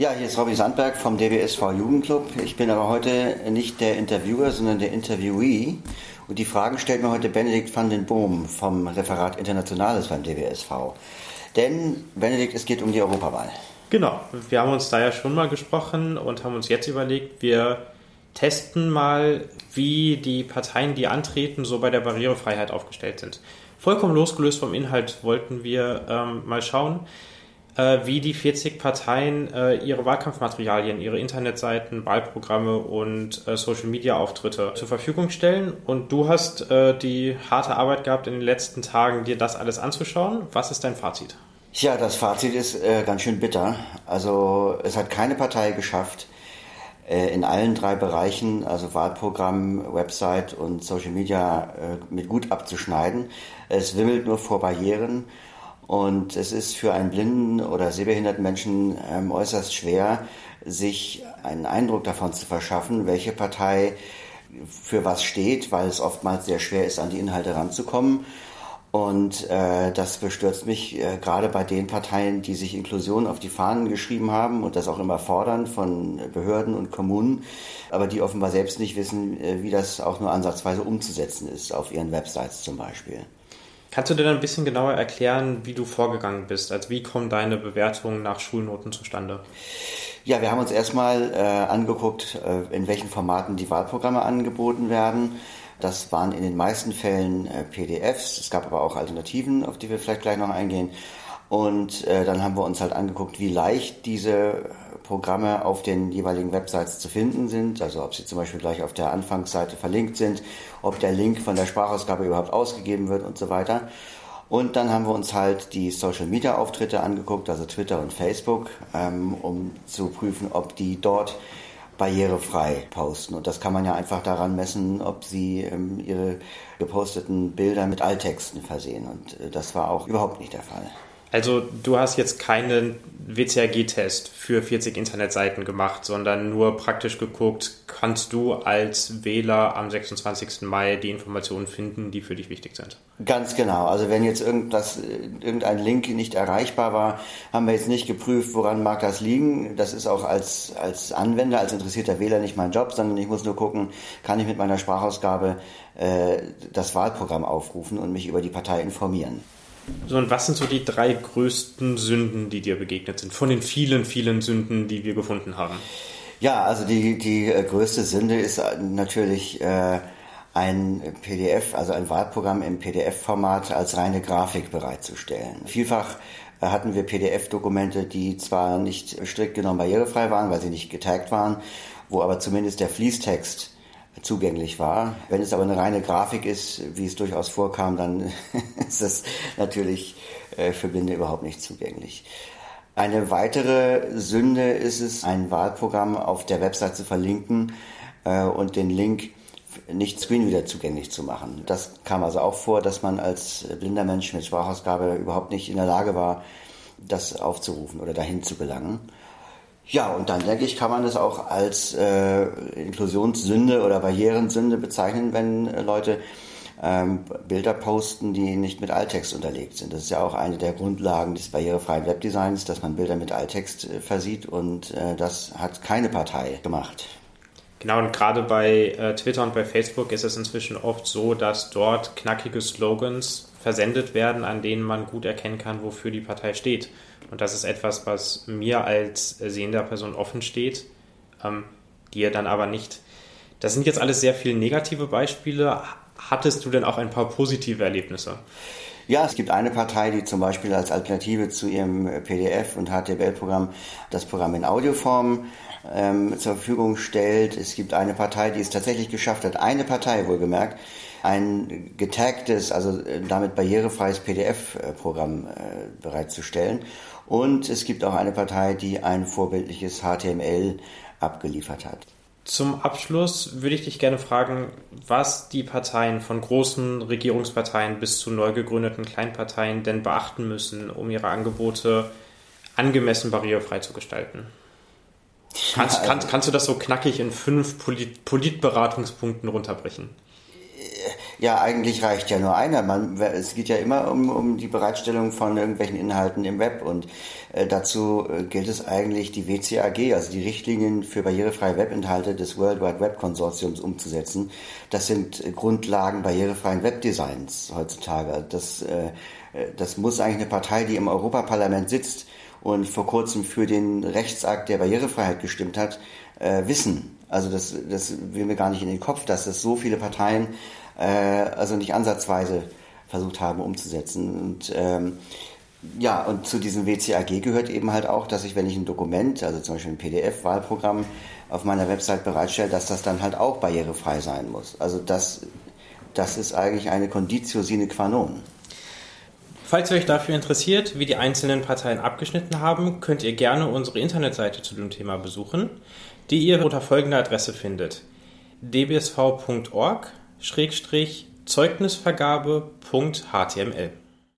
Ja, hier ist Robby Sandberg vom DBSV Jugendclub. Ich bin aber heute nicht der Interviewer, sondern der Interviewee. Und die Fragen stellt mir heute Benedikt van den Boom vom Referat Internationales beim DBSV. Denn, Benedikt, es geht um die Europawahl. Genau, wir haben uns da ja schon mal gesprochen und haben uns jetzt überlegt, wir testen mal, wie die Parteien, die antreten, so bei der Barrierefreiheit aufgestellt sind. Vollkommen losgelöst vom Inhalt wollten wir ähm, mal schauen, wie die 40 Parteien äh, ihre Wahlkampfmaterialien, ihre Internetseiten, Wahlprogramme und äh, Social-Media-Auftritte zur Verfügung stellen. Und du hast äh, die harte Arbeit gehabt, in den letzten Tagen dir das alles anzuschauen. Was ist dein Fazit? Ja, das Fazit ist äh, ganz schön bitter. Also es hat keine Partei geschafft, äh, in allen drei Bereichen, also Wahlprogramm, Website und Social Media, mit gut abzuschneiden. Es wimmelt nur vor Barrieren. Und es ist für einen blinden oder sehbehinderten Menschen ähm, äußerst schwer, sich einen Eindruck davon zu verschaffen, welche Partei für was steht, weil es oftmals sehr schwer ist, an die Inhalte ranzukommen. Und äh, das bestürzt mich äh, gerade bei den Parteien, die sich Inklusion auf die Fahnen geschrieben haben und das auch immer fordern von Behörden und Kommunen, aber die offenbar selbst nicht wissen, äh, wie das auch nur ansatzweise umzusetzen ist, auf ihren Websites zum Beispiel. Kannst du dir dann ein bisschen genauer erklären, wie du vorgegangen bist? Also wie kommen deine Bewertungen nach Schulnoten zustande? Ja, wir haben uns erstmal äh, angeguckt, äh, in welchen Formaten die Wahlprogramme angeboten werden. Das waren in den meisten Fällen äh, PDFs. Es gab aber auch Alternativen, auf die wir vielleicht gleich noch eingehen. Und äh, dann haben wir uns halt angeguckt, wie leicht diese Programme auf den jeweiligen Websites zu finden sind. Also ob sie zum Beispiel gleich auf der Anfangsseite verlinkt sind, ob der Link von der Sprachausgabe überhaupt ausgegeben wird und so weiter. Und dann haben wir uns halt die Social Media Auftritte angeguckt, also Twitter und Facebook, ähm, um zu prüfen, ob die dort barrierefrei posten. Und das kann man ja einfach daran messen, ob sie ähm, ihre geposteten Bilder mit Alttexten versehen. Und äh, das war auch überhaupt nicht der Fall. Also du hast jetzt keinen WCAG-Test für 40 Internetseiten gemacht, sondern nur praktisch geguckt, kannst du als Wähler am 26. Mai die Informationen finden, die für dich wichtig sind? Ganz genau. Also wenn jetzt irgendwas, irgendein Link nicht erreichbar war, haben wir jetzt nicht geprüft, woran mag das liegen. Das ist auch als, als Anwender, als interessierter Wähler nicht mein Job, sondern ich muss nur gucken, kann ich mit meiner Sprachausgabe äh, das Wahlprogramm aufrufen und mich über die Partei informieren. So, und was sind so die drei größten Sünden, die dir begegnet sind, von den vielen, vielen Sünden, die wir gefunden haben? Ja, also die, die äh, größte Sünde ist äh, natürlich äh, ein PDF, also ein Wahlprogramm im PDF-Format als reine Grafik bereitzustellen. Vielfach äh, hatten wir PDF-Dokumente, die zwar nicht strikt genommen barrierefrei waren, weil sie nicht getaggt waren, wo aber zumindest der Fließtext zugänglich war. Wenn es aber eine reine Grafik ist, wie es durchaus vorkam, dann ist das natürlich äh, für Blinde überhaupt nicht zugänglich. Eine weitere Sünde ist es, ein Wahlprogramm auf der Website zu verlinken äh, und den Link nicht screenreader zugänglich zu machen. Das kam also auch vor, dass man als blinder Mensch mit Sprachausgabe überhaupt nicht in der Lage war, das aufzurufen oder dahin zu gelangen. Ja, und dann denke ich, kann man das auch als äh, Inklusionssünde oder Barrierensünde bezeichnen, wenn äh, Leute ähm, Bilder posten, die nicht mit Alttext unterlegt sind. Das ist ja auch eine der Grundlagen des barrierefreien Webdesigns, dass man Bilder mit Alttext äh, versieht und äh, das hat keine Partei gemacht. Genau, und gerade bei äh, Twitter und bei Facebook ist es inzwischen oft so, dass dort knackige Slogans versendet werden, an denen man gut erkennen kann, wofür die Partei steht. Und das ist etwas, was mir als sehender Person offen steht, ähm, dir dann aber nicht. Das sind jetzt alles sehr viele negative Beispiele. Hattest du denn auch ein paar positive Erlebnisse? Ja, es gibt eine Partei, die zum Beispiel als Alternative zu ihrem PDF- und HTML-Programm das Programm in Audioform ähm, zur Verfügung stellt. Es gibt eine Partei, die es tatsächlich geschafft hat, eine Partei wohlgemerkt, ein getagtes, also äh, damit barrierefreies PDF-Programm äh, bereitzustellen. Und es gibt auch eine Partei, die ein vorbildliches HTML abgeliefert hat. Zum Abschluss würde ich dich gerne fragen, was die Parteien von großen Regierungsparteien bis zu neu gegründeten Kleinparteien denn beachten müssen, um ihre Angebote angemessen barrierefrei zu gestalten. Kannst, ja, also, kannst, kannst du das so knackig in fünf Polit Politberatungspunkten runterbrechen? Ja, eigentlich reicht ja nur einer. Man, es geht ja immer um, um die Bereitstellung von irgendwelchen Inhalten im Web und äh, dazu äh, gilt es eigentlich, die WCAG, also die Richtlinien für barrierefreie Webinhalte des World Wide Web Konsortiums umzusetzen. Das sind Grundlagen barrierefreien Webdesigns heutzutage. Das, äh, äh, das muss eigentlich eine Partei, die im Europaparlament sitzt und vor kurzem für den Rechtsakt der Barrierefreiheit gestimmt hat, äh, wissen. Also das, das will mir gar nicht in den Kopf, dass es so viele Parteien äh, also nicht ansatzweise versucht haben umzusetzen. Und ähm, ja, und zu diesem WCAG gehört eben halt auch, dass ich, wenn ich ein Dokument, also zum Beispiel ein PDF-Wahlprogramm auf meiner Website bereitstelle, dass das dann halt auch barrierefrei sein muss. Also das, das ist eigentlich eine Conditio sine qua non. Falls ihr euch dafür interessiert, wie die einzelnen Parteien abgeschnitten haben, könnt ihr gerne unsere Internetseite zu dem Thema besuchen, die ihr unter folgender Adresse findet: dbsv.org Zeugnisvergabe.html